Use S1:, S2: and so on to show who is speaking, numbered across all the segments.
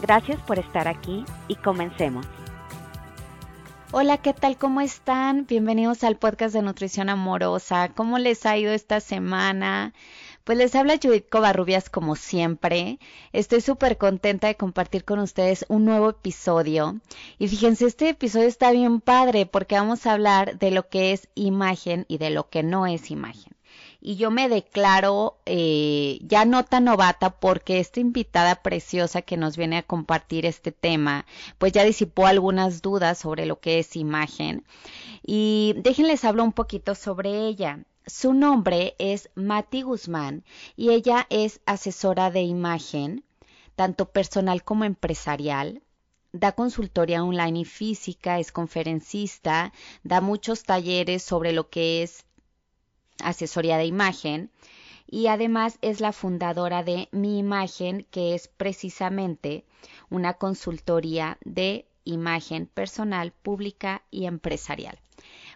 S1: Gracias por estar aquí y comencemos. Hola, ¿qué tal? ¿Cómo están? Bienvenidos al podcast de Nutrición Amorosa. ¿Cómo les ha ido esta semana? Pues les habla Judith Covarrubias como siempre. Estoy súper contenta de compartir con ustedes un nuevo episodio. Y fíjense, este episodio está bien padre porque vamos a hablar de lo que es imagen y de lo que no es imagen y yo me declaro eh, ya no tan novata porque esta invitada preciosa que nos viene a compartir este tema, pues ya disipó algunas dudas sobre lo que es imagen. Y déjenles hablar un poquito sobre ella. Su nombre es Mati Guzmán y ella es asesora de imagen, tanto personal como empresarial da consultoría online y física, es conferencista, da muchos talleres sobre lo que es asesoría de imagen y además es la fundadora de Mi Imagen, que es precisamente una consultoría de imagen personal, pública y empresarial.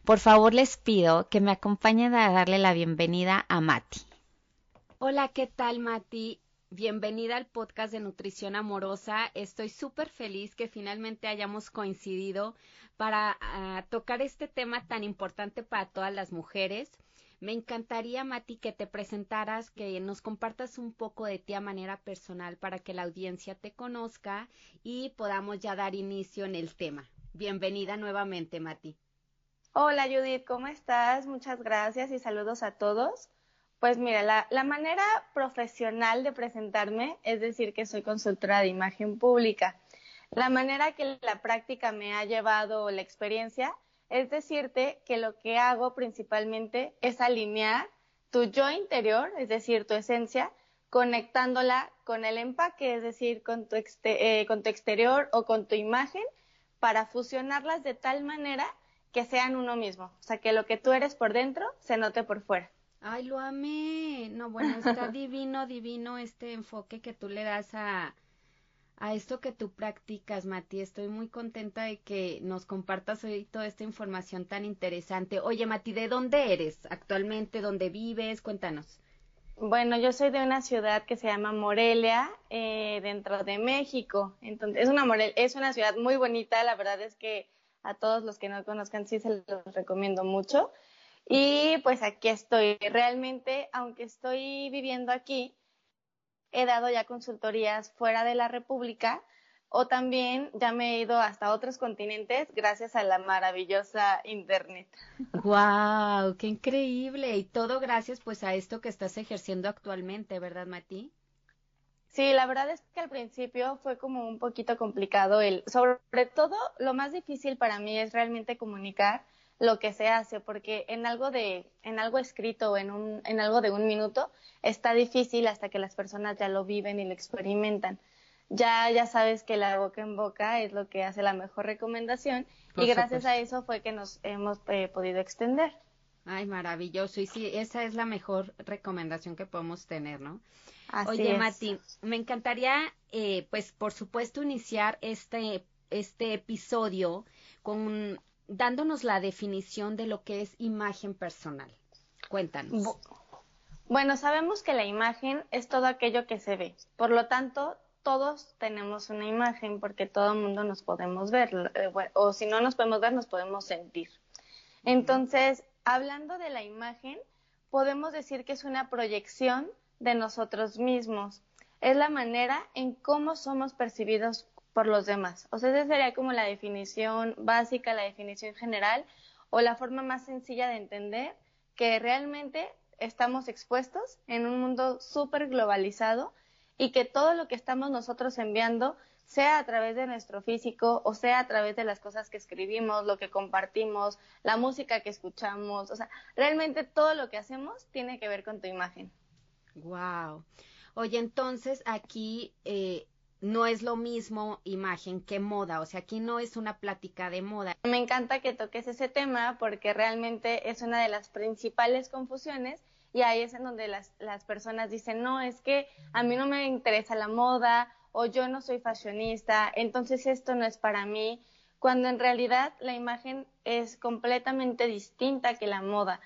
S1: Por favor, les pido que me acompañen a darle la bienvenida a Mati.
S2: Hola, ¿qué tal, Mati? Bienvenida al podcast de Nutrición Amorosa. Estoy súper feliz que finalmente hayamos coincidido para ah, tocar este tema tan importante para todas las mujeres me encantaría, Mati, que te presentaras, que nos compartas un poco de ti a manera personal para que la audiencia te conozca y podamos ya dar inicio en el tema. Bienvenida nuevamente, Mati.
S3: Hola, Judith, ¿cómo estás? Muchas gracias y saludos a todos. Pues mira, la, la manera profesional de presentarme es decir que soy consultora de imagen pública. La manera que la práctica me ha llevado la experiencia es decirte que lo que hago principalmente es alinear tu yo interior, es decir, tu esencia, conectándola con el empaque, es decir, con tu, eh, con tu exterior o con tu imagen, para fusionarlas de tal manera que sean uno mismo. O sea, que lo que tú eres por dentro se note por fuera.
S2: Ay, lo amé. No, bueno, está divino, divino este enfoque que tú le das a, a esto que tú practicas, Mati. Estoy muy contenta de que nos compartas hoy toda esta información tan interesante. Oye, Mati, ¿de dónde eres actualmente? ¿Dónde vives? Cuéntanos.
S3: Bueno, yo soy de una ciudad que se llama Morelia, eh, dentro de México. Entonces, es una, es una ciudad muy bonita, la verdad es que a todos los que no conozcan sí se los recomiendo mucho. Y pues aquí estoy. Realmente, aunque estoy viviendo aquí, he dado ya consultorías fuera de la República o también ya me he ido hasta otros continentes gracias a la maravillosa Internet.
S2: ¡Wow! ¡Qué increíble! Y todo gracias pues a esto que estás ejerciendo actualmente, ¿verdad, Mati?
S3: Sí, la verdad es que al principio fue como un poquito complicado el, sobre todo lo más difícil para mí es realmente comunicar lo que se hace, porque en algo de, en algo escrito o en un, en algo de un minuto está difícil hasta que las personas ya lo viven y lo experimentan. Ya, ya sabes que la boca en boca es lo que hace la mejor recomendación y gracias a eso fue que nos hemos eh, podido extender.
S2: Ay, maravilloso. Y sí, esa es la mejor recomendación que podemos tener, ¿no? Oye, Mati, me encantaría, eh, pues, por supuesto, iniciar este, este episodio con dándonos la definición de lo que es imagen personal. Cuéntanos.
S3: Bueno, sabemos que la imagen es todo aquello que se ve. Por lo tanto, todos tenemos una imagen porque todo el mundo nos podemos ver. Eh, o si no nos podemos ver, nos podemos sentir. Entonces, hablando de la imagen, podemos decir que es una proyección de nosotros mismos. Es la manera en cómo somos percibidos por los demás. O sea, esa sería como la definición básica, la definición general o la forma más sencilla de entender que realmente estamos expuestos en un mundo súper globalizado y que todo lo que estamos nosotros enviando, sea a través de nuestro físico o sea a través de las cosas que escribimos, lo que compartimos, la música que escuchamos, o sea, realmente todo lo que hacemos tiene que ver con tu imagen.
S2: Wow. Oye, entonces aquí eh, no es lo mismo imagen que moda, o sea, aquí no es una plática de moda.
S3: Me encanta que toques ese tema porque realmente es una de las principales confusiones y ahí es en donde las, las personas dicen, no, es que a mí no me interesa la moda o yo no soy fashionista, entonces esto no es para mí, cuando en realidad la imagen es completamente distinta que la moda.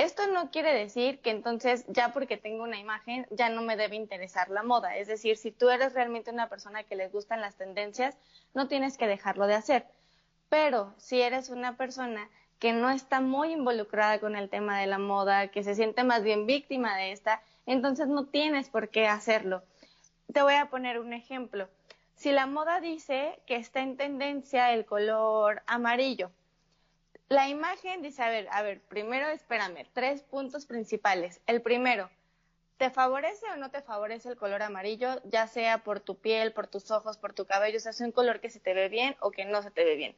S3: Esto no quiere decir que entonces ya porque tengo una imagen ya no me debe interesar la moda. Es decir, si tú eres realmente una persona que les gustan las tendencias, no tienes que dejarlo de hacer. Pero si eres una persona que no está muy involucrada con el tema de la moda, que se siente más bien víctima de esta, entonces no tienes por qué hacerlo. Te voy a poner un ejemplo. Si la moda dice que está en tendencia el color amarillo, la imagen dice, a ver, a ver, primero espérame, tres puntos principales. El primero, ¿te favorece o no te favorece el color amarillo, ya sea por tu piel, por tus ojos, por tu cabello? O sea, es un color que se te ve bien o que no se te ve bien.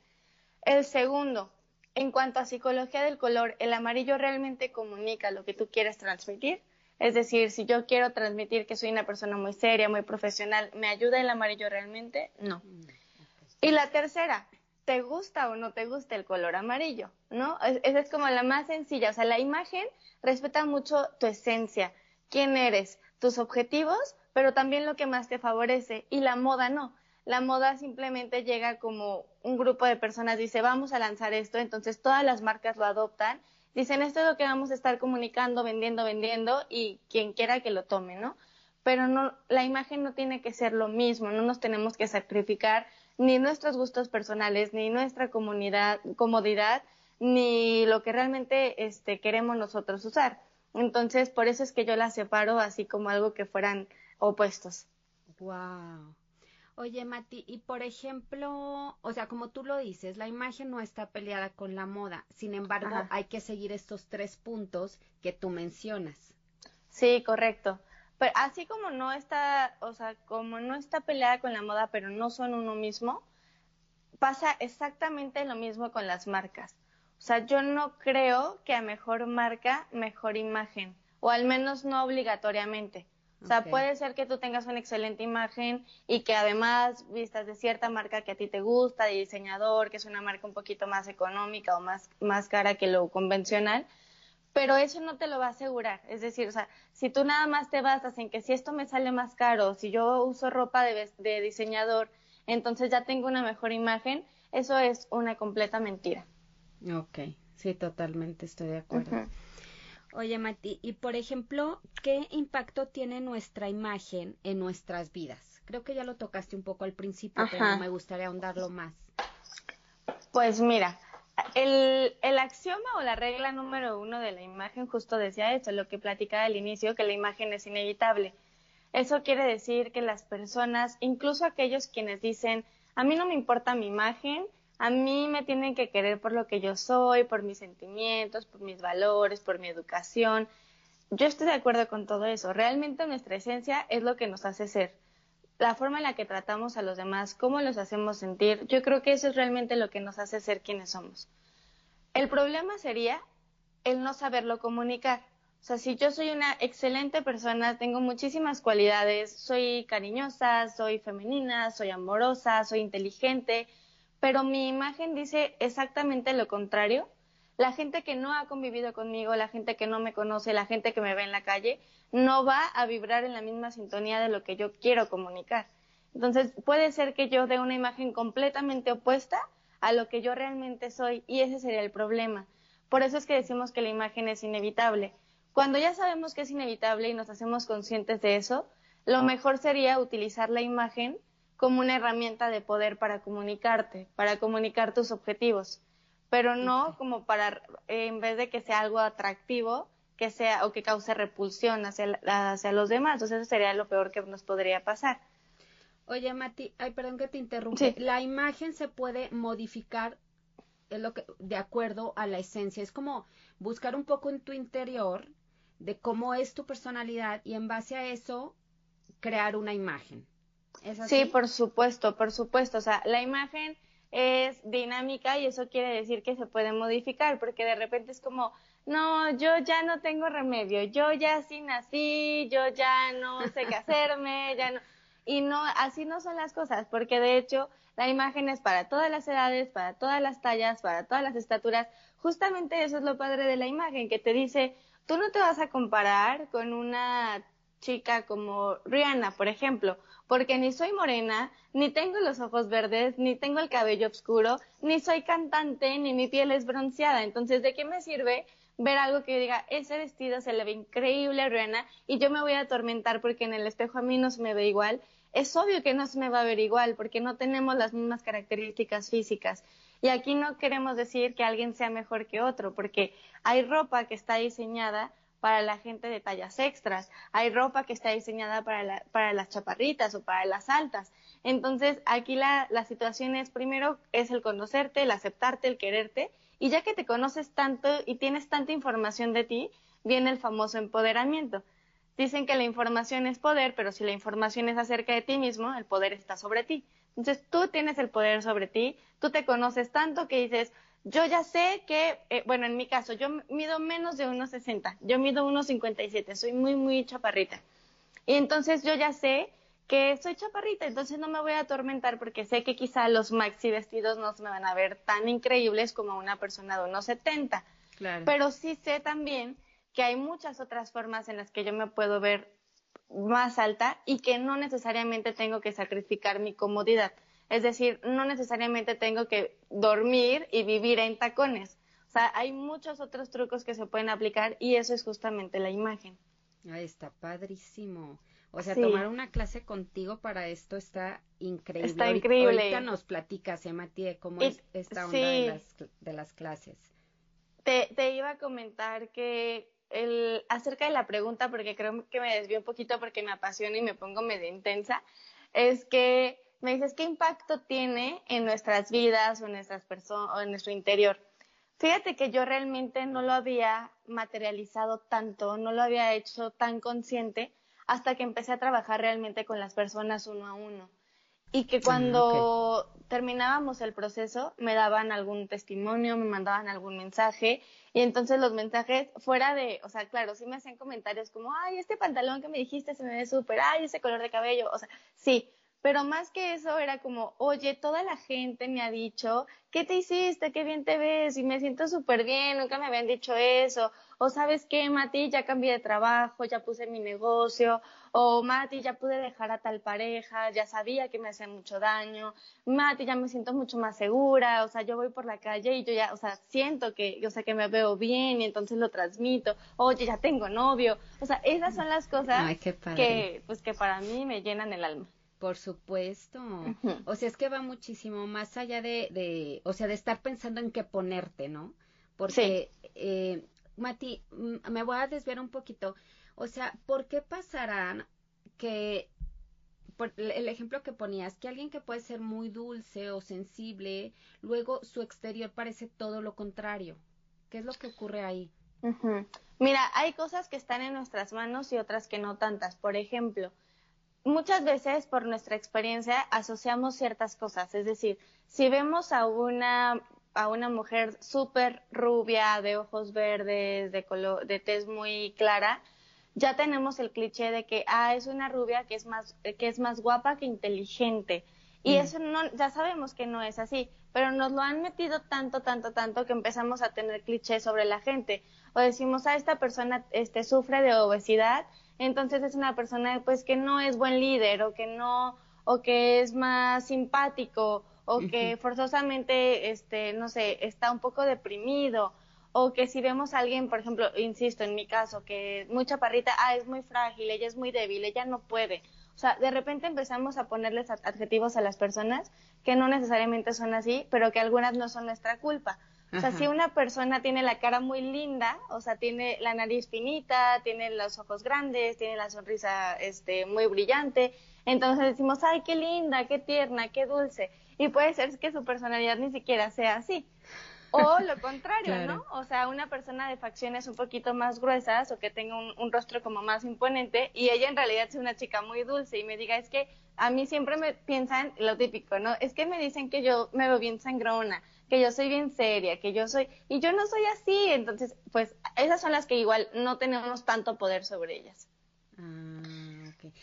S3: El segundo, en cuanto a psicología del color, ¿el amarillo realmente comunica lo que tú quieres transmitir? Es decir, si yo quiero transmitir que soy una persona muy seria, muy profesional, ¿me ayuda el amarillo realmente? No. Mm, y la tercera, te gusta o no te gusta el color amarillo, ¿no? Esa es como la más sencilla, o sea, la imagen respeta mucho tu esencia, quién eres, tus objetivos, pero también lo que más te favorece y la moda no. La moda simplemente llega como un grupo de personas dice, vamos a lanzar esto, entonces todas las marcas lo adoptan, dicen, esto es lo que vamos a estar comunicando, vendiendo, vendiendo y quien quiera que lo tome, ¿no? Pero no, la imagen no tiene que ser lo mismo, no nos tenemos que sacrificar ni nuestros gustos personales, ni nuestra comunidad, comodidad, ni lo que realmente este, queremos nosotros usar. Entonces, por eso es que yo las separo así como algo que fueran opuestos.
S2: Wow. Oye, Mati, y por ejemplo, o sea, como tú lo dices, la imagen no está peleada con la moda. Sin embargo, hay que seguir estos tres puntos que tú mencionas.
S3: Sí, correcto. Pero así como no está, o sea, como no está peleada con la moda, pero no son uno mismo, pasa exactamente lo mismo con las marcas. O sea, yo no creo que a mejor marca, mejor imagen, o al menos no obligatoriamente. O sea, puede ser que tú tengas una excelente imagen y que además vistas de cierta marca que a ti te gusta, de diseñador, que es una marca un poquito más económica o más, más cara que lo convencional, pero eso no te lo va a asegurar. Es decir, o sea, si tú nada más te basas en que si esto me sale más caro, si yo uso ropa de, de diseñador, entonces ya tengo una mejor imagen, eso es una completa mentira.
S2: Ok, sí, totalmente estoy de acuerdo. Oye, Mati, y por ejemplo, ¿qué impacto tiene nuestra imagen en nuestras vidas? Creo que ya lo tocaste un poco al principio, pero me gustaría ahondarlo más.
S3: Pues mira, el, el, axioma o la regla número uno de la imagen justo decía eso, lo que platicaba al inicio, que la imagen es inevitable. Eso quiere decir que las personas, incluso aquellos quienes dicen, a mí no me importa mi imagen, a mí me tienen que querer por lo que yo soy, por mis sentimientos, por mis valores, por mi educación. Yo estoy de acuerdo con todo eso. Realmente nuestra esencia es lo que nos hace ser la forma en la que tratamos a los demás, cómo los hacemos sentir, yo creo que eso es realmente lo que nos hace ser quienes somos. El problema sería el no saberlo comunicar. O sea, si yo soy una excelente persona, tengo muchísimas cualidades, soy cariñosa, soy femenina, soy amorosa, soy inteligente, pero mi imagen dice exactamente lo contrario, la gente que no ha convivido conmigo, la gente que no me conoce, la gente que me ve en la calle, no va a vibrar en la misma sintonía de lo que yo quiero comunicar. Entonces, puede ser que yo dé una imagen completamente opuesta a lo que yo realmente soy y ese sería el problema. Por eso es que decimos que la imagen es inevitable. Cuando ya sabemos que es inevitable y nos hacemos conscientes de eso, lo mejor sería utilizar la imagen como una herramienta de poder para comunicarte, para comunicar tus objetivos pero no como para, en vez de que sea algo atractivo, que sea o que cause repulsión hacia, hacia los demás. Entonces eso sería lo peor que nos podría pasar.
S2: Oye, Mati, ay, perdón que te interrumpa. La imagen se puede modificar es lo que, de acuerdo a la esencia. Es como buscar un poco en tu interior de cómo es tu personalidad y en base a eso crear una imagen.
S3: Sí, por supuesto, por supuesto. O sea, la imagen es dinámica y eso quiere decir que se puede modificar, porque de repente es como, no, yo ya no tengo remedio, yo ya sí nací, yo ya no sé qué hacerme, ya no. Y no, así no son las cosas, porque de hecho la imagen es para todas las edades, para todas las tallas, para todas las estaturas. Justamente eso es lo padre de la imagen, que te dice, tú no te vas a comparar con una chica como Rihanna, por ejemplo, porque ni soy morena, ni tengo los ojos verdes, ni tengo el cabello oscuro, ni soy cantante, ni mi piel es bronceada. Entonces, ¿de qué me sirve ver algo que diga, ese vestido se le ve increíble a Rihanna y yo me voy a atormentar porque en el espejo a mí no se me ve igual? Es obvio que no se me va a ver igual porque no tenemos las mismas características físicas. Y aquí no queremos decir que alguien sea mejor que otro, porque hay ropa que está diseñada para la gente de tallas extras, hay ropa que está diseñada para, para las chaparritas o para las altas. Entonces, aquí la, la situación es, primero, es el conocerte, el aceptarte, el quererte, y ya que te conoces tanto y tienes tanta información de ti, viene el famoso empoderamiento. Dicen que la información es poder, pero si la información es acerca de ti mismo, el poder está sobre ti. Entonces tú tienes el poder sobre ti, tú te conoces tanto que dices, yo ya sé que, eh, bueno, en mi caso, yo mido menos de 1,60, yo mido 1,57, soy muy, muy chaparrita. Y entonces yo ya sé que soy chaparrita, entonces no me voy a atormentar porque sé que quizá los maxi vestidos no se me van a ver tan increíbles como una persona de 1,70. Claro. Pero sí sé también que hay muchas otras formas en las que yo me puedo ver más alta y que no necesariamente tengo que sacrificar mi comodidad. Es decir, no necesariamente tengo que dormir y vivir en tacones. O sea, hay muchos otros trucos que se pueden aplicar y eso es justamente la imagen.
S2: Ahí está padrísimo. O sea, tomar una clase contigo para esto está increíble.
S3: Está increíble.
S2: Ahorita nos platicas, ¿eh, cómo es esta onda de, las, de, las, clases.
S3: Te, te iba a comentar que el, acerca de la pregunta, porque creo que me desvío un poquito porque me apasiona y me pongo medio intensa, es que me dices, ¿qué impacto tiene en nuestras vidas o en, nuestras o en nuestro interior? Fíjate que yo realmente no lo había materializado tanto, no lo había hecho tan consciente hasta que empecé a trabajar realmente con las personas uno a uno. Y que cuando terminábamos el proceso me daban algún testimonio, me mandaban algún mensaje y entonces los mensajes fuera de, o sea, claro, sí me hacían comentarios como, ay, este pantalón que me dijiste se me ve súper, ay, ese color de cabello, o sea, sí, pero más que eso era como, oye, toda la gente me ha dicho, ¿qué te hiciste? ¿Qué bien te ves? Y me siento súper bien, nunca me habían dicho eso. O sabes qué, Mati, ya cambié de trabajo, ya puse mi negocio. O Mati, ya pude dejar a tal pareja, ya sabía que me hacía mucho daño. Mati, ya me siento mucho más segura. O sea, yo voy por la calle y yo ya, o sea, siento que, o sea, que me veo bien y entonces lo transmito. Oye, ya tengo novio. O sea, esas son las cosas que, pues, que para mí me llenan el alma.
S2: Por supuesto. O sea, es que va muchísimo más allá de, de, o sea, de estar pensando en qué ponerte, ¿no? Porque, eh, Mati, me voy a desviar un poquito. O sea, ¿por qué pasarán que, por el ejemplo que ponías, que alguien que puede ser muy dulce o sensible, luego su exterior parece todo lo contrario? ¿Qué es lo que ocurre ahí?
S3: Mira, hay cosas que están en nuestras manos y otras que no tantas. Por ejemplo, muchas veces por nuestra experiencia asociamos ciertas cosas, es decir, si vemos a una a una mujer súper rubia, de ojos verdes, de color, de tez muy clara, ya tenemos el cliché de que ah es una rubia que es más que es más guapa que inteligente y mm. eso no ya sabemos que no es así, pero nos lo han metido tanto tanto tanto que empezamos a tener clichés sobre la gente o decimos a ah, esta persona este sufre de obesidad entonces es una persona pues que no es buen líder o que no o que es más simpático o que forzosamente este no sé está un poco deprimido o que si vemos a alguien por ejemplo insisto en mi caso que mucha parrita ah es muy frágil ella es muy débil ella no puede. O sea de repente empezamos a ponerles adjetivos a las personas que no necesariamente son así pero que algunas no son nuestra culpa o sea, si una persona tiene la cara muy linda, o sea, tiene la nariz finita, tiene los ojos grandes, tiene la sonrisa este, muy brillante, entonces decimos, ay, qué linda, qué tierna, qué dulce. Y puede ser que su personalidad ni siquiera sea así. O lo contrario, ¿no? O sea, una persona de facciones un poquito más gruesas o que tenga un, un, rostro como más imponente y ella en realidad es una chica muy dulce y me diga, es que a mí siempre me piensan lo típico, ¿no? Es que me dicen que yo me veo bien sangrona, que yo soy bien seria, que yo soy, y yo no soy así, entonces, pues esas son las que igual no tenemos tanto poder sobre ellas.
S2: Ah,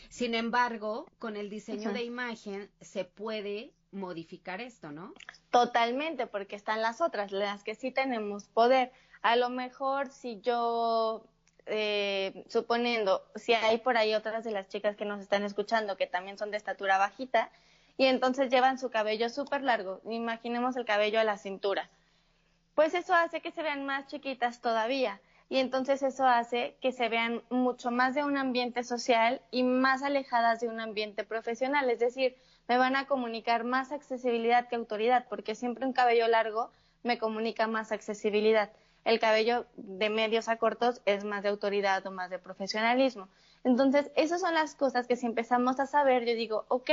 S2: Sin embargo, con el diseño de imagen se puede modificar esto, ¿no?
S3: Totalmente, porque están las otras, las que sí tenemos poder. A lo mejor si yo, eh, suponiendo, si hay por ahí otras de las chicas que nos están escuchando que también son de estatura bajita y entonces llevan su cabello súper largo, imaginemos el cabello a la cintura, pues eso hace que se vean más chiquitas todavía y entonces eso hace que se vean mucho más de un ambiente social y más alejadas de un ambiente profesional, es decir, me van a comunicar más accesibilidad que autoridad, porque siempre un cabello largo me comunica más accesibilidad. El cabello de medios a cortos es más de autoridad o más de profesionalismo. Entonces, esas son las cosas que si empezamos a saber, yo digo, ok,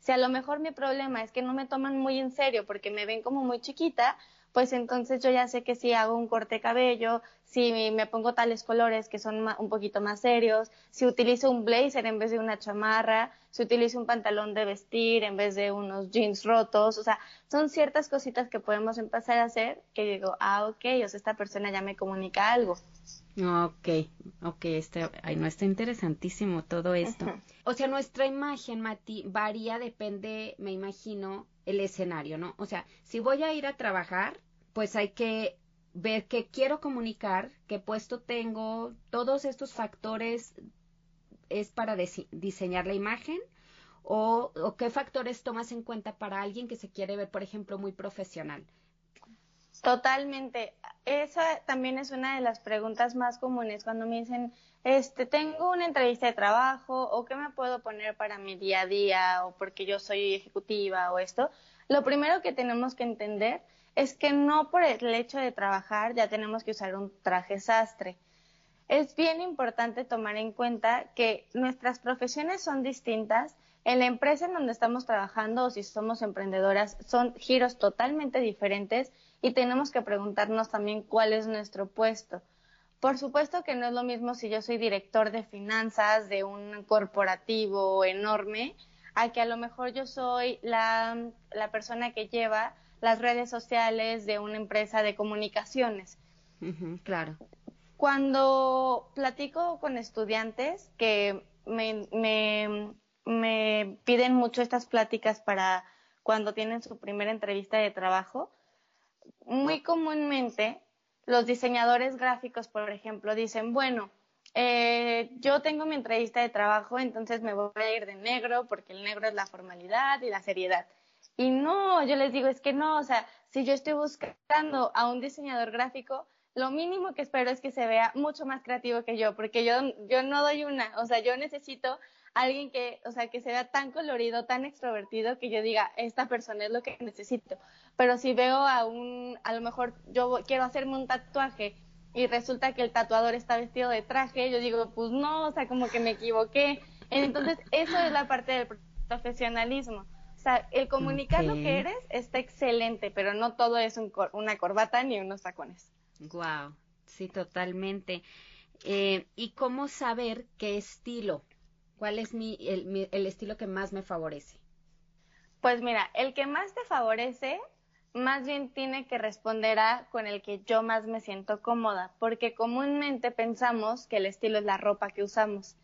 S3: si a lo mejor mi problema es que no me toman muy en serio porque me ven como muy chiquita, pues entonces yo ya sé que si hago un corte cabello, si me pongo tales colores que son un poquito más serios, si utilizo un blazer en vez de una chamarra, si utilizo un pantalón de vestir en vez de unos jeans rotos, o sea, son ciertas cositas que podemos empezar a hacer que digo, ah, ok, o sea, esta persona ya me comunica algo.
S2: Ok, ok, este, ay, no está interesantísimo todo esto. O sea, nuestra imagen, Mati, varía, depende, me imagino, el escenario, ¿no? O sea, si voy a ir a trabajar, pues hay que ver qué quiero comunicar, qué puesto tengo, todos estos factores es para diseñar la imagen o, o, qué factores tomas en cuenta para alguien que se quiere ver, por ejemplo, muy profesional.
S3: Totalmente. Esa también es una de las preguntas más comunes cuando me dicen, este, tengo una entrevista de trabajo o qué me puedo poner para mi día a día o porque yo soy ejecutiva o esto. Lo primero que tenemos que entender es que no por el hecho de trabajar ya tenemos que usar un traje sastre. Es bien importante tomar en cuenta que nuestras profesiones son distintas. En la empresa en donde estamos trabajando o si somos emprendedoras son giros totalmente diferentes y tenemos que preguntarnos también cuál es nuestro puesto. Por supuesto que no es lo mismo si yo soy director de finanzas de un corporativo enorme a que a lo mejor yo soy la, persona que lleva las redes sociales de una empresa de comunicaciones.
S2: claro.
S3: Cuando platico con estudiantes que me, me, me piden mucho estas pláticas para cuando tienen su primera entrevista de trabajo, muy comúnmente los diseñadores gráficos, por ejemplo, dicen, bueno, eh, yo tengo mi entrevista de trabajo, entonces me voy a ir de negro porque el negro es la formalidad y la seriedad. Y no, yo les digo, es que no, o sea, si yo estoy buscando a un diseñador gráfico, lo mínimo que espero es que se vea mucho más creativo que yo, porque yo, yo no doy una, o sea, yo necesito alguien que, o sea, que se vea tan colorido, tan extrovertido, que yo diga, esta persona es lo que necesito. Pero si veo a un, a lo mejor yo quiero hacerme un tatuaje y resulta que el tatuador está vestido de traje, yo digo, pues no, o sea, como que me equivoqué. Entonces, eso es la parte del profesionalismo. O sea, el comunicar lo que eres está excelente, pero no todo es una corbata ni unos tacones.
S2: Wow, sí, totalmente. Eh, ¿Y cómo saber qué estilo? ¿Cuál es mi, el, el estilo que más me favorece?
S3: Pues mira, el que más te favorece más bien tiene que responder a con el que yo más me siento cómoda, porque comúnmente pensamos que el estilo es la ropa que usamos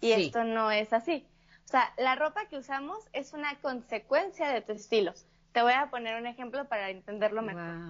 S3: y esto no es así. O sea, la ropa que usamos es una consecuencia de tu estilo. Te voy a poner un ejemplo para entenderlo mejor.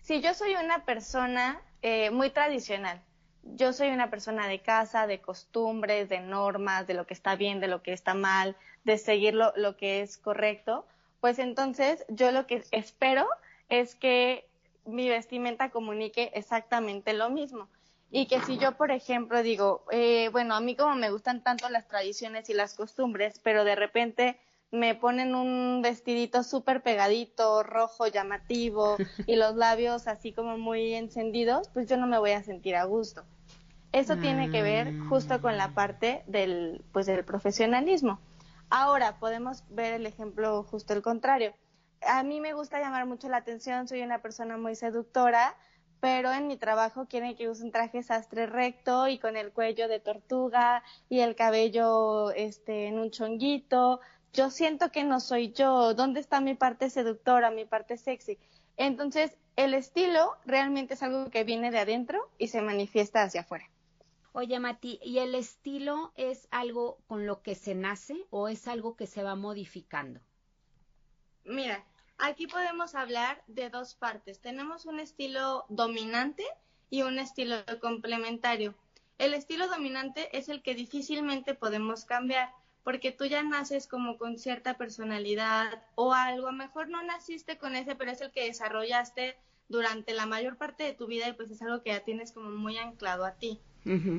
S3: Si yo soy una persona eh, muy tradicional, yo soy una persona de casa, de costumbres, de normas, de lo que está bien, de lo que está mal, de seguir lo, lo que es correcto, pues entonces yo lo que espero es que mi vestimenta comunique exactamente lo mismo. Y que si yo, por ejemplo, digo, eh, bueno, a mí como me gustan tanto las tradiciones y las costumbres, pero de repente me ponen un vestidito súper pegadito, rojo, llamativo, y los labios así como muy encendidos, pues yo no me voy a sentir a gusto. Eso tiene que ver justo con la parte del, pues, del profesionalismo. Ahora podemos ver el ejemplo justo el contrario. A mí me gusta llamar mucho la atención, soy una persona muy seductora, pero en mi trabajo quieren que use un traje sastre recto y con el cuello de tortuga y el cabello este en un chonguito. Yo siento que no soy yo. ¿Dónde está mi parte seductora, mi parte sexy? Entonces, el estilo realmente es algo que viene de adentro y se manifiesta hacia afuera.
S2: Oye, Mati, ¿y el estilo es algo con lo que se nace o es algo que se va modificando?
S3: Mira, aquí podemos hablar de dos partes. Tenemos un estilo dominante y un estilo complementario. El estilo dominante es el que difícilmente podemos cambiar porque tú ya naces como con cierta personalidad o algo, a lo mejor no naciste con ese, pero es el que desarrollaste durante la mayor parte de tu vida y pues es algo que ya tienes como muy anclado a ti.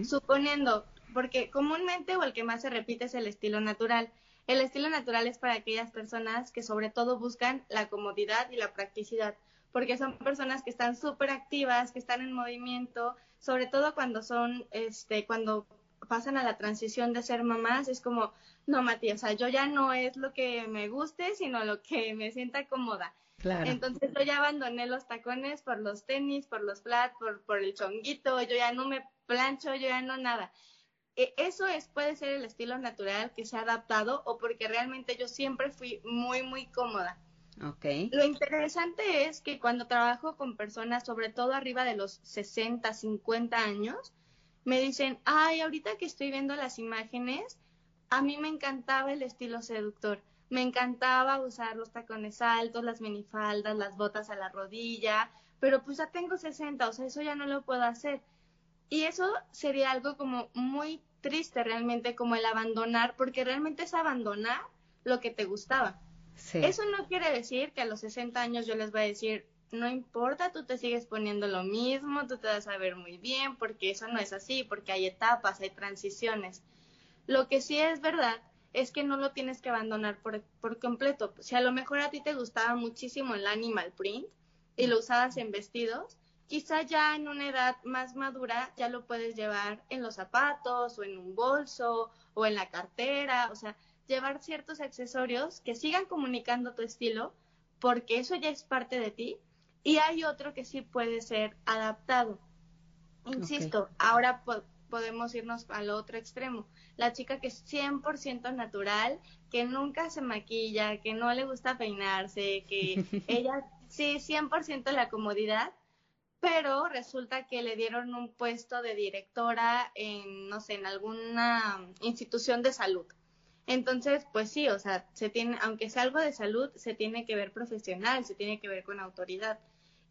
S3: Suponiendo, porque comúnmente o el que más se repite es el estilo natural. El estilo natural es para aquellas personas que sobre todo buscan la comodidad y la practicidad, porque son personas que están súper activas, que están en movimiento, sobre todo cuando son, este, cuando pasan a la transición de ser mamás, es como, no, Matías, o sea, yo ya no es lo que me guste, sino lo que me sienta cómoda. Entonces yo ya abandoné los tacones por los tenis, por los flat, por, por el chonguito, yo ya no me plancho, yo ya no nada. E, eso es, puede ser el estilo natural que se ha adaptado o porque realmente yo siempre fui muy, muy cómoda.
S2: Okay.
S3: Lo interesante es que cuando trabajo con personas, sobre todo arriba de los 60, 50 años, me dicen, ay, ahorita que estoy viendo las imágenes, a mí me encantaba el estilo seductor me encantaba usar los tacones altos, las minifaldas, las botas a la rodilla, pero pues ya tengo 60, o sea, eso ya no lo puedo hacer. Y eso sería algo como muy triste realmente, como el abandonar, porque realmente es abandonar lo que te gustaba. Eso no quiere decir que a los 60 años yo les voy a decir, no importa, tú te sigues poniendo lo mismo, tú te vas a ver muy bien, porque eso no es así, porque hay etapas, hay transiciones. Lo que sí es verdad es que no lo tienes que abandonar por, por completo. Si a lo mejor a ti te gustaba muchísimo el animal print y lo usabas en vestidos, quizá ya en una edad más madura ya lo puedes llevar en los zapatos o en un bolso o en la cartera, o sea, llevar ciertos accesorios que sigan comunicando tu estilo porque eso ya es parte de ti y hay otro que sí puede ser adaptado. Insisto, ahora podemos irnos al otro extremo. La chica que es 100% natural, que nunca se maquilla, que no le gusta peinarse, que ella sí, 100% la comodidad, pero resulta que le dieron un puesto de directora en, no sé, en alguna institución de salud. Entonces, pues sí, o sea, se tiene, aunque sea algo de salud, se tiene que ver profesional, se tiene que ver con autoridad.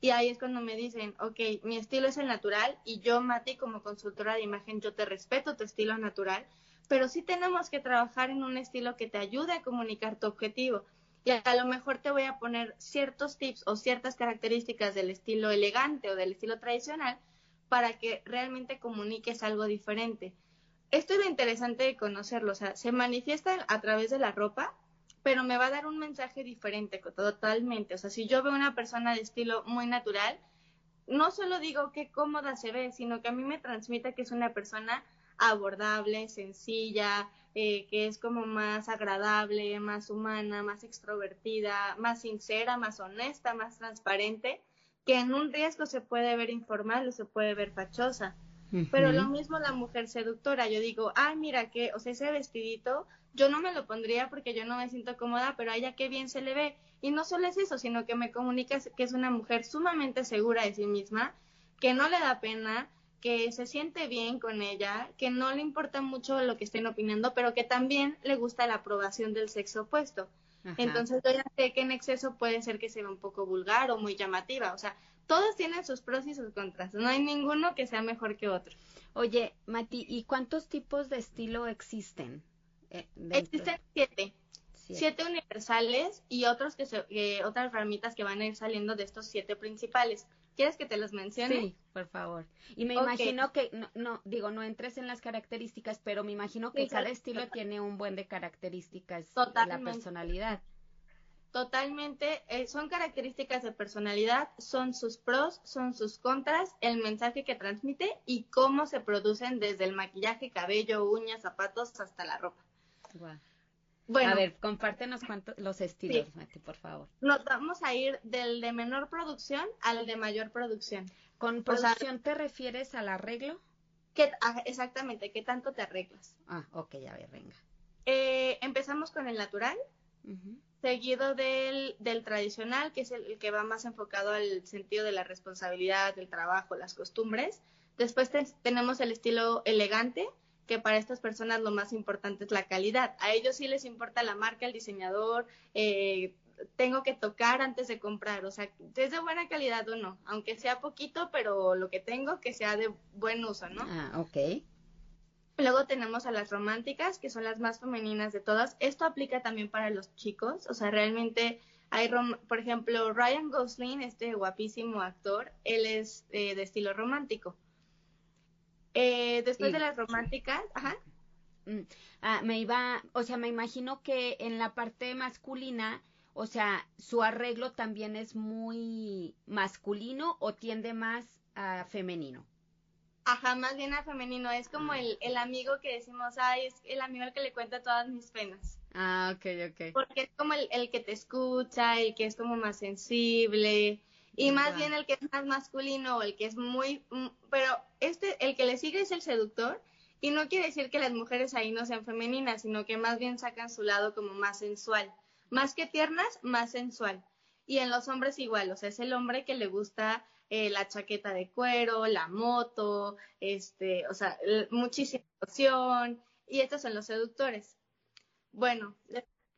S3: Y ahí es cuando me dicen, ok, mi estilo es el natural y yo, Mati, como consultora de imagen, yo te respeto tu estilo natural, pero sí tenemos que trabajar en un estilo que te ayude a comunicar tu objetivo. Y a lo mejor te voy a poner ciertos tips o ciertas características del estilo elegante o del estilo tradicional para que realmente comuniques algo diferente. Esto es lo interesante de conocerlo, o sea, se manifiesta a través de la ropa, pero me va a dar un mensaje diferente totalmente. O sea, si yo veo una persona de estilo muy natural, no solo digo qué cómoda se ve, sino que a mí me transmite que es una persona abordable, sencilla, eh, que es como más agradable, más humana, más extrovertida, más sincera, más honesta, más transparente, que en un riesgo se puede ver informal o se puede ver fachosa. Pero lo mismo la mujer seductora, yo digo, ay, mira que, o sea, ese vestidito yo no me lo pondría porque yo no me siento cómoda, pero a ella qué bien se le ve. Y no solo es eso, sino que me comunica que es una mujer sumamente segura de sí misma, que no le da pena, que se siente bien con ella, que no le importa mucho lo que estén opinando, pero que también le gusta la aprobación del sexo opuesto. Entonces yo ya sé que en exceso puede ser que sea un poco vulgar o muy llamativa. O sea, todos tienen sus pros y sus contras. No hay ninguno que sea mejor que otro.
S2: Oye, Mati, ¿y cuántos tipos de estilo existen?
S3: Eh, Existen siete. siete. universales y otros que se, otras ramitas que van a ir saliendo de estos siete principales. ¿Quieres que te los mencione?
S2: Sí, por favor. Y me imagino que, no, no, digo, no entres en las características, pero me imagino que cada estilo tiene un buen de características de la personalidad.
S3: Totalmente, eh, son características de personalidad, son sus pros, son sus contras, el mensaje que transmite y cómo se producen desde el maquillaje, cabello, uñas, zapatos hasta la ropa.
S2: Bueno, a ver, compártenos los estilos, por favor.
S3: Nos vamos a ir del de menor producción al de mayor producción.
S2: ¿Con producción te refieres al arreglo?
S3: ¿Qué, ah, exactamente, ¿qué tanto te arreglas?
S2: Ah, ok, a ver, venga.
S3: Eh, empezamos con el natural, seguido del, del, tradicional, que es el, que va más enfocado al sentido de la responsabilidad, del trabajo, las costumbres. Después tenemos el estilo elegante, que para estas personas lo más importante es la calidad. A ellos sí les importa la marca, el diseñador, eh, tengo que tocar antes de comprar, o sea, es de buena calidad o no, aunque sea poquito, pero lo que tengo que sea de buen uso, ¿no?
S2: Ah, ok.
S3: Luego tenemos a las románticas, que son las más femeninas de todas. Esto aplica también para los chicos, o sea, realmente hay, por ejemplo, Ryan Gosling, este guapísimo actor, él es eh, de estilo romántico. Eh, después de las románticas, ajá.
S2: Mm, ah, me iba, o sea, me imagino que en la parte masculina, o sea, su arreglo también es muy masculino o tiende más a femenino.
S3: Ajá, más bien a femenino. Es como ah. el, el amigo que decimos, ay, es el amigo al que le cuenta todas mis penas.
S2: Ah, ok, ok.
S3: Porque es como el, el que te escucha, el que es como más sensible, y más bien el que es más masculino o el que es muy, mm, pero este, el que le sigue es el seductor, y no quiere decir que las mujeres ahí no sean femeninas, sino que más bien sacan su lado como más sensual. Más que tiernas, más sensual. Y en los hombres igual, o sea, es el hombre que le gusta eh, la chaqueta de cuero, la moto, este, o sea, muchísima opción, y estos son los seductores. Bueno,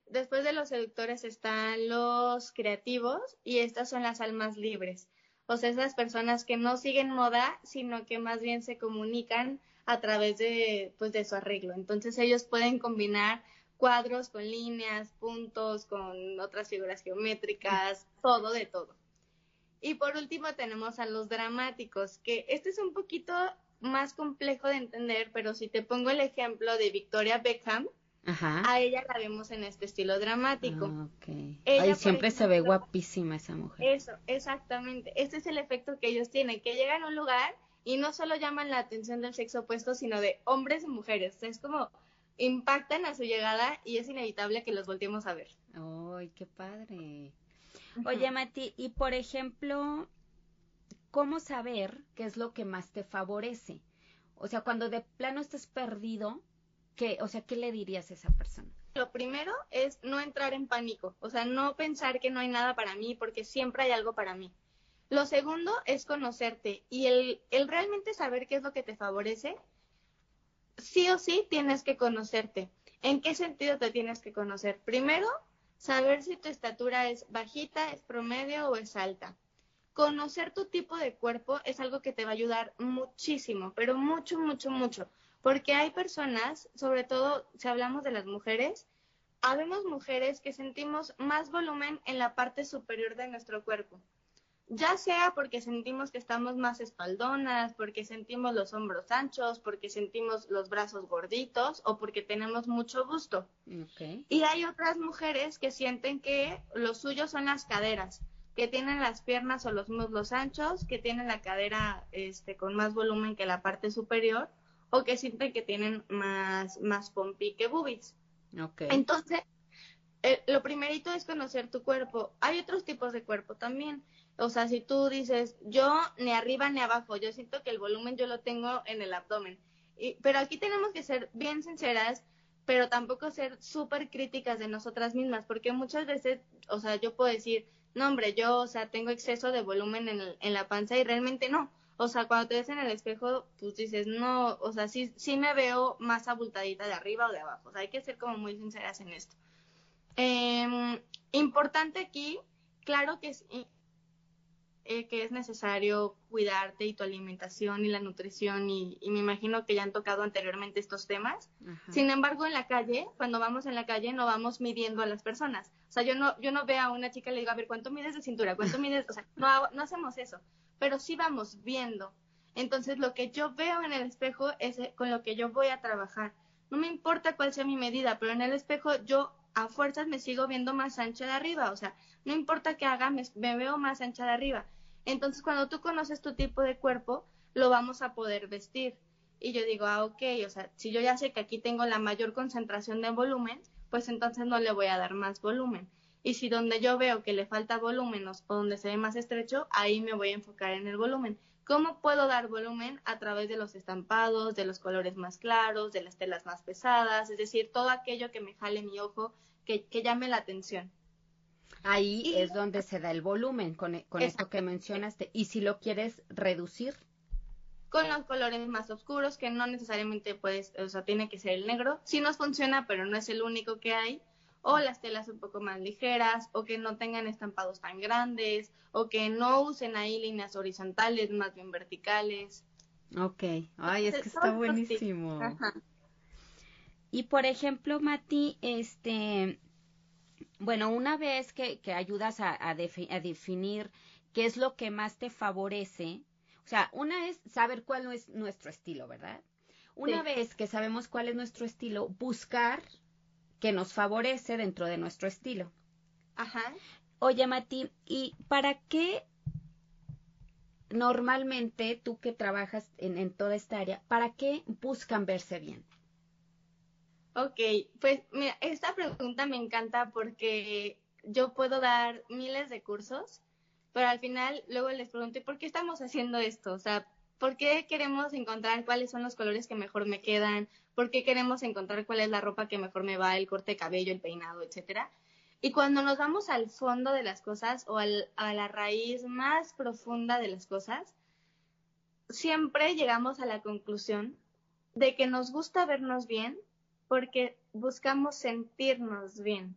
S3: después de los seductores están los creativos y estas son las almas libres. O sea, esas personas que no siguen moda, sino que más bien se comunican a través de, pues, de su arreglo. Entonces ellos pueden combinar cuadros con líneas, puntos, con otras figuras geométricas, todo de todo. Y por último tenemos a los dramáticos, que este es un poquito más complejo de entender, pero si te pongo el ejemplo de Victoria Beckham, a ella la vemos en este estilo dramático.
S2: Ah, siempre se ve guapísima esa mujer.
S3: Eso, exactamente. Este es el efecto que ellos tienen, que llegan a un lugar y no solo llaman la atención del sexo opuesto, sino de hombres y mujeres. es como impactan a su llegada y es inevitable que los volteemos a ver.
S2: ¡Ay, qué padre! Oye, Mati, y por ejemplo, ¿cómo saber qué es lo que más te favorece? O sea, cuando de plano estás perdido, ¿qué, o sea, ¿qué le dirías a esa persona?
S3: Lo primero es no entrar en pánico, o sea, no pensar que no hay nada para mí, porque siempre hay algo para mí. Lo segundo es conocerte y el, el realmente saber qué es lo que te favorece, sí o sí tienes que conocerte. ¿En qué sentido te tienes que conocer? Primero, saber si tu estatura es bajita, es promedio o es alta. Conocer tu tipo de cuerpo es algo que te va a ayudar muchísimo, pero mucho, mucho, mucho. Porque hay personas, sobre todo si hablamos de las mujeres, habemos mujeres que sentimos más volumen en la parte superior de nuestro cuerpo ya sea porque sentimos que estamos más espaldonas, porque sentimos los hombros anchos, porque sentimos los brazos gorditos o porque tenemos mucho gusto. Y hay otras mujeres que sienten que lo suyo son las caderas, que tienen las piernas o los muslos anchos, que tienen la cadera este, con más volumen que la parte superior o que sienten que tienen más, más pompi que boobies. Entonces, eh, lo primerito es conocer tu cuerpo. Hay otros tipos de cuerpo también o sea, si tú dices, yo ni arriba ni abajo, yo siento que el volumen yo lo tengo en el abdomen. Y, pero aquí tenemos que ser bien sinceras, pero tampoco ser súper críticas de nosotras mismas, porque muchas veces, o sea, yo puedo decir, no, hombre, yo, o sea, tengo exceso de volumen en, en la panza y realmente no. O sea, cuando te ves en el espejo, pues dices, no, o sea, sí, sí me veo más abultadita de arriba o de abajo. O sea, hay que ser como muy sinceras en esto. Eh, importante aquí, claro que es eh, que es necesario cuidarte y tu alimentación y la nutrición y, me imagino que ya han tocado anteriormente estos temas. Sin embargo, en la calle, cuando vamos en la calle, no vamos midiendo a las personas. O sea, yo no, yo no veo a una chica y le digo, a ver, ¿cuánto mides de cintura? ¿Cuánto mides? O sea, no, no hacemos eso, pero sí vamos viendo. Entonces, lo que yo veo en el espejo es eh, con lo que yo voy a trabajar. No me importa cuál sea mi medida, pero en el espejo yo a fuerzas me sigo viendo más ancha de arriba. O sea, no importa qué haga, me veo más ancha de arriba. Entonces, cuando tú conoces tu tipo de cuerpo, lo vamos a poder vestir. Y yo digo, ah, ok, o sea, si yo ya sé que aquí tengo la mayor concentración de volumen, pues entonces no le voy a dar más volumen. Y si donde yo veo que le falta volumen o donde se ve más estrecho, ahí me voy a enfocar en el volumen. ¿Cómo puedo dar volumen? A través de los estampados, de los colores más claros, de las telas más pesadas, es decir, todo aquello que me jale mi ojo, que, que llame la atención.
S2: Ahí es donde se da el volumen con, e, con esto que mencionaste. Y si lo quieres reducir.
S3: con los colores más oscuros, que no necesariamente puedes, o sea, tiene que ser el negro. Sí nos funciona, pero no es el único que hay. O las telas un poco más ligeras, o que no tengan estampados tan grandes, o que no usen ahí líneas horizontales, más bien verticales.
S2: Ok, ay, es que está buenísimo. Y por ejemplo, Mati, este, bueno, una vez que, que ayudas a, a, definir qué es lo que más te favorece, o sea, una es saber cuál es nuestro estilo, ¿verdad? Una vez que sabemos cuál es nuestro estilo, buscar que nos favorece dentro de nuestro estilo.
S3: Ajá.
S2: Oye, Mati, ¿y para qué normalmente tú que trabajas en, en toda esta área, para qué buscan verse bien?
S3: Ok, pues mira, esta pregunta me encanta porque yo puedo dar miles de cursos, pero al final luego les pregunto, ¿por qué estamos haciendo esto? O sea, ¿por qué queremos encontrar cuáles son los colores que mejor me quedan? ¿Por qué queremos encontrar cuál es la ropa que mejor me va, el corte de cabello, el peinado, etcétera? Y cuando nos vamos al fondo de las cosas o al, a la raíz más profunda de las cosas, siempre llegamos a la conclusión de que nos gusta vernos bien, porque buscamos sentirnos bien.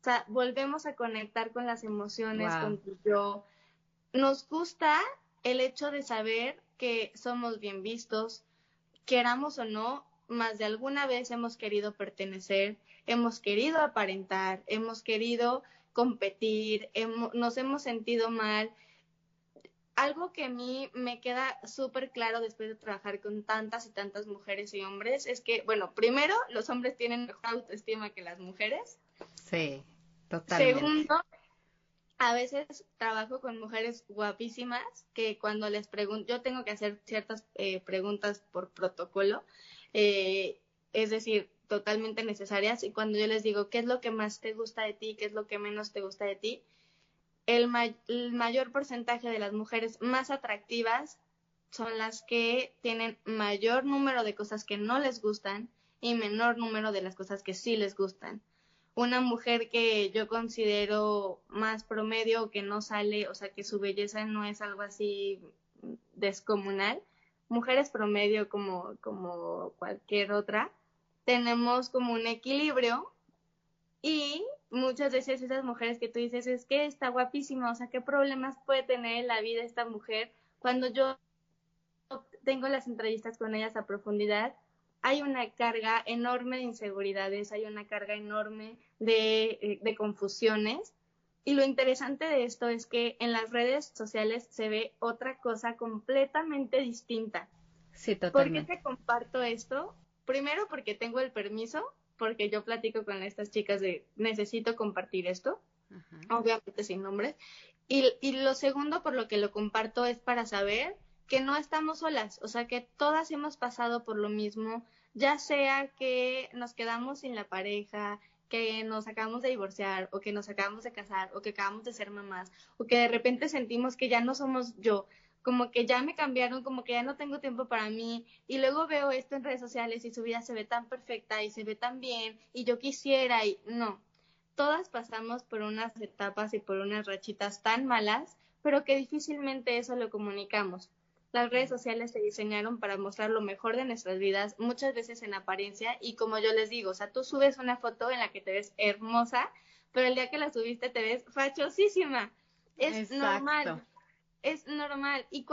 S3: O sea, volvemos a conectar con las emociones, con tu yo. Nos gusta el hecho de saber que somos bien vistos, queramos o no, más de alguna vez hemos querido pertenecer, hemos querido aparentar, hemos querido competir, nos hemos sentido mal algo que a mí me queda súper claro después de trabajar con tantas y tantas mujeres y hombres es que, bueno, primero, los hombres tienen mejor autoestima que las mujeres.
S2: Sí, totalmente.
S3: Segundo, a veces trabajo con mujeres guapísimas que cuando les pregunto, yo tengo que hacer ciertas eh, preguntas por protocolo, eh, es decir, totalmente necesarias, y cuando yo les digo, ¿qué es lo que más te gusta de ti? ¿Qué es lo que menos te gusta de ti? el, mayor porcentaje de las mujeres más atractivas son las que tienen mayor número de cosas que no les gustan y menor número de las cosas que sí les gustan. Una mujer que yo considero más promedio, que no sale, o sea, que su belleza no es algo así descomunal, mujeres promedio como, como cualquier otra, tenemos como un equilibrio y muchas veces esas mujeres que tú dices es que está guapísima, o sea, ¿qué problemas puede tener en la vida esta mujer? Cuando yo tengo las entrevistas con ellas a profundidad, hay una carga enorme de inseguridades, hay una carga enorme de, eh, de confusiones. Y lo interesante de esto es que en las redes sociales se ve otra cosa completamente distinta.
S2: Sí, totalmente.
S3: ¿Por qué te comparto esto? Primero porque tengo el permiso porque yo platico con estas chicas de necesito compartir esto, obviamente sin nombres. Y, y lo segundo por lo que lo comparto es para saber que no estamos solas, o sea que todas hemos pasado por lo mismo, ya sea que nos quedamos sin la pareja, que nos acabamos de divorciar o que nos acabamos de casar o que acabamos de ser mamás o que de repente sentimos que ya no somos yo, como que ya me cambiaron, como que ya no tengo tiempo para mí y luego veo esto en redes sociales y su vida se ve tan perfecta y se ve tan bien y yo quisiera y no. Todas pasamos por unas etapas y por unas rachitas tan malas, pero que difícilmente eso lo comunicamos. Las redes sociales se diseñaron para mostrar lo mejor de nuestras vidas, muchas veces en apariencia, y como yo les digo, o sea, tú subes una foto en la que te ves hermosa, pero el día que la subiste te ves fachosísima. Es normal es normal. ¿Y,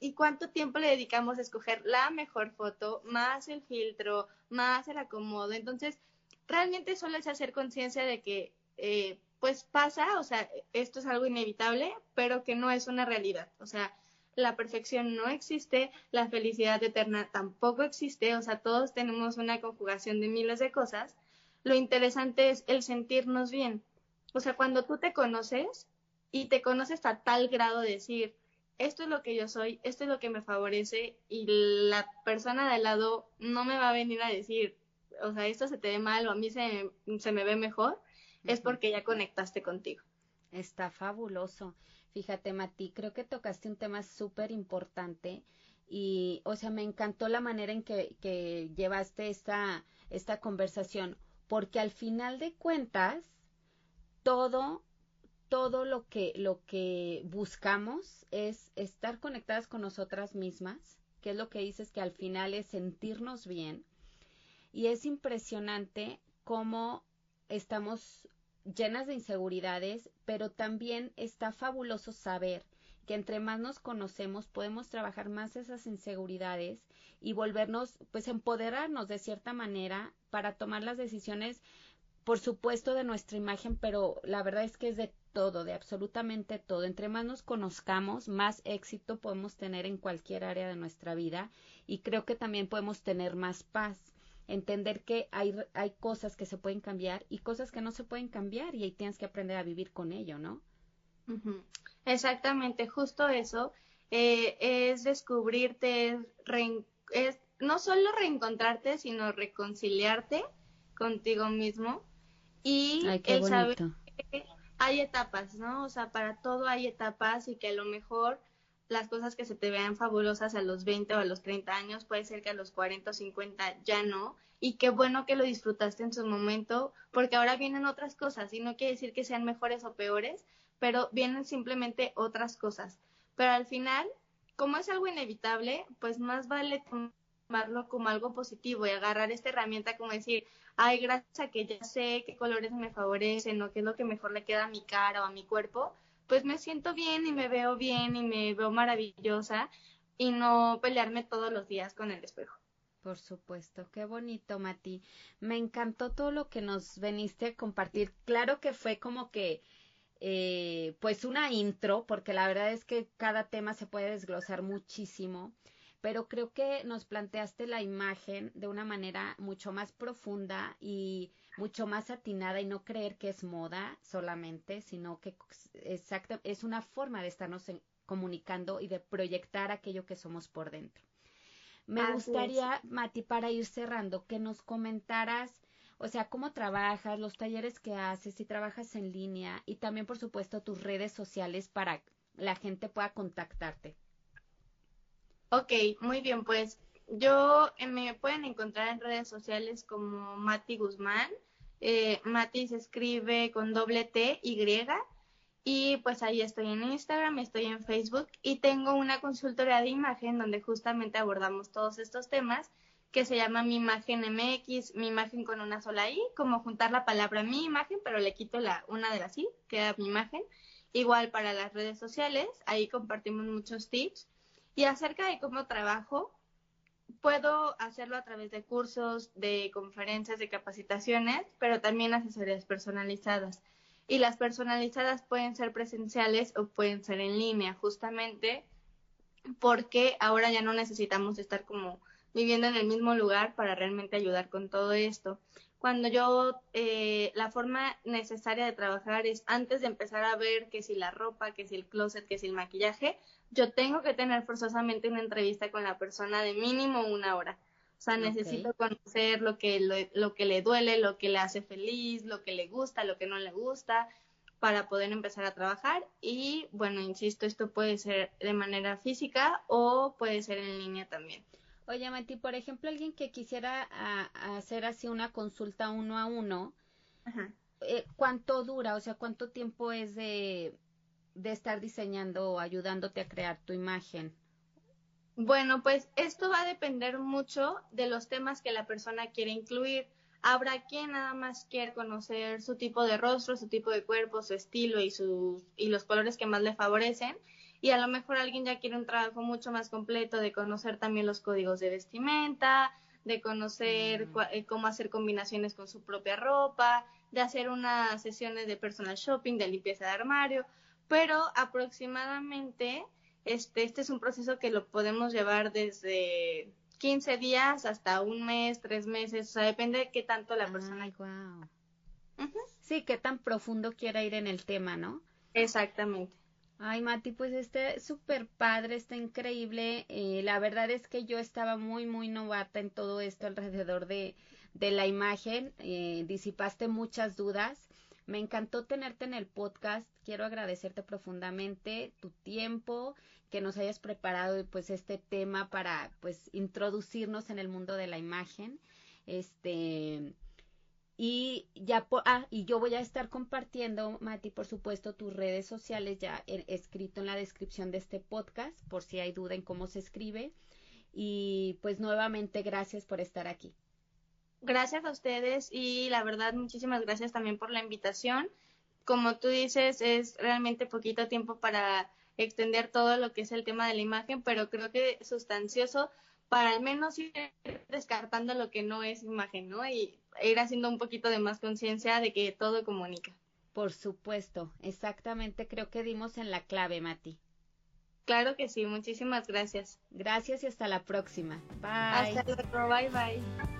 S3: y, cuánto tiempo le dedicamos a escoger la mejor foto, más el filtro, más el acomodo? Entonces, realmente solo es hacer conciencia de que, eh, pues pasa, o sea, esto es algo inevitable, pero que no es una realidad. O sea, la perfección no existe, la felicidad eterna tampoco existe, o sea, todos tenemos una conjugación de miles de cosas. Lo interesante es el sentirnos bien. O sea, cuando tú te conoces, y te conoces a tal grado de decir, esto es lo que yo soy, esto es lo que me favorece y la persona de al lado no me va a venir a decir, o sea, esto se te ve mal o a mí se, se me ve mejor, es porque ya conectaste contigo.
S2: Está fabuloso. Fíjate, Mati, creo que tocaste un tema súper importante y, o sea, me encantó la manera en que, que llevaste esta, esta conversación, porque al final de cuentas, todo todo lo que, lo que buscamos es estar conectadas con nosotras mismas, que es lo que dices que al final es sentirnos bien. Y es impresionante cómo estamos llenas de inseguridades, pero también está fabuloso saber que entre más nos conocemos podemos trabajar más esas inseguridades y volvernos, pues empoderarnos de cierta manera para tomar las decisiones, por supuesto, de nuestra imagen, pero la verdad es que es de todo, de absolutamente todo. Entre más nos conozcamos, más éxito podemos tener en cualquier área de nuestra vida y creo que también podemos tener más paz entender que hay, hay cosas que se pueden cambiar y cosas que no se pueden cambiar y ahí tienes que aprender a vivir con ello, ¿no?
S3: Exactamente, justo eso eh, es descubrirte, es, no solo reencontrarte, sino reconciliarte contigo mismo y el saber que hay etapas, ¿no? O sea, para todo hay etapas y que a lo mejor las cosas que se te vean fabulosas a los 20 o a los 30 años, puede ser que a los 40 o 50 ya no. Y qué bueno que lo disfrutaste en su momento, porque ahora vienen otras cosas y no quiere decir que sean mejores o peores, pero vienen simplemente otras cosas. Pero al final, como es algo inevitable, pues más vale tomarlo como algo positivo y agarrar esta herramienta como decir, ay, gracias a que ya sé qué colores me favorecen o qué es lo que mejor le queda a mi cara o a mi cuerpo, pues me siento bien y me veo bien y me veo maravillosa y no pelearme todos los días con el espejo.
S2: Por supuesto, qué bonito, Mati. Me encantó todo lo que nos veniste a compartir. Claro que fue como que, eh, pues una intro, porque la verdad es que cada tema se puede desglosar muchísimo pero creo que nos planteaste la imagen de una manera mucho más profunda y mucho más atinada y no creer que es moda solamente, sino que exacto, es una forma de estarnos comunicando y de proyectar aquello que somos por dentro. Me gustaría, Mati, para ir cerrando, que nos comentaras, o sea, cómo trabajas, los talleres que haces, si trabajas en línea y también, por supuesto, tus redes sociales para la gente pueda contactarte.
S3: Ok, muy bien, pues yo eh, me pueden encontrar en redes sociales como Mati Guzmán. Eh, escribe con doble T, Y. Y pues ahí estoy en Instagram, estoy en Facebook y tengo una consultoría de imagen donde justamente abordamos todos estos temas que se llama Mi Imagen MX, mi imagen con una sola I, como juntar la palabra mi imagen, pero le quito la una de las I, queda mi imagen. Igual para las redes sociales, ahí compartimos muchos tips y acerca de cómo trabajo, puedo hacerlo a través de cursos, de conferencias, de capacitaciones, pero también asesorías personalizadas. Y las personalizadas pueden ser presenciales o pueden ser en línea, justamente porque ahora ya no necesitamos estar como viviendo en el mismo lugar para realmente ayudar con todo esto. Cuando yo, eh, la forma necesaria de trabajar es antes de empezar a ver que si la ropa, que si el closet, que si el maquillaje, yo tengo que tener forzosamente una entrevista con la persona de mínimo una hora. O sea, necesito conocer lo que, lo, que le duele, lo que le hace feliz, lo que le gusta, lo que no le gusta, para poder empezar a trabajar. Y bueno, insisto, esto puede ser de manera física o puede ser en línea también.
S2: Oye, Mati, por ejemplo, alguien que quisiera hacer así una consulta uno a uno, eh, ¿cuánto dura? O sea, ¿cuánto tiempo es de, de estar diseñando o ayudándote a crear tu imagen?
S3: Bueno, pues esto va a depender mucho de los temas que la persona quiere incluir. Habrá quien nada más quiere conocer su tipo de rostro, su tipo de cuerpo, su estilo y, sus, y los colores que más le favorecen. Y a lo mejor alguien ya quiere un trabajo mucho más completo de conocer también los códigos de vestimenta, de conocer mm. eh, cómo hacer combinaciones con su propia ropa, de hacer unas sesiones de personal shopping, de limpieza de armario pero aproximadamente este, este es un proceso que lo podemos llevar desde 15 días hasta un mes, tres meses, o sea, depende de qué tanto la persona.
S2: wow. Sí, qué tan profundo quiera ir en el tema, ¿no?
S3: Exactamente.
S2: Ay, Mati, pues este súper padre, está increíble. Eh, la verdad es que yo estaba muy, muy novata en todo esto alrededor de, de la imagen. Eh, disipaste muchas dudas. Me encantó tenerte en el podcast. Quiero agradecerte profundamente tu tiempo, que nos hayas preparado pues este tema para pues introducirnos en el mundo de la imagen. Este y ya ah, y yo voy a estar compartiendo, Mati, por supuesto, tus redes sociales ya escrito en la descripción de este podcast, por si hay duda en cómo se escribe. y pues nuevamente gracias por estar aquí.
S3: Gracias a ustedes y la verdad muchísimas gracias también por la invitación. Como tú dices, es realmente poquito tiempo para extender todo lo que es el tema de la imagen, pero creo que sustancioso para al menos ir descartando lo que no es imagen, ¿no? Y ir haciendo un poquito de más conciencia de que todo comunica.
S2: Por supuesto, exactamente creo que dimos en la clave, Mati.
S3: Claro que sí, muchísimas gracias.
S2: Gracias y hasta la próxima. Bye.
S3: Hasta luego, bye bye.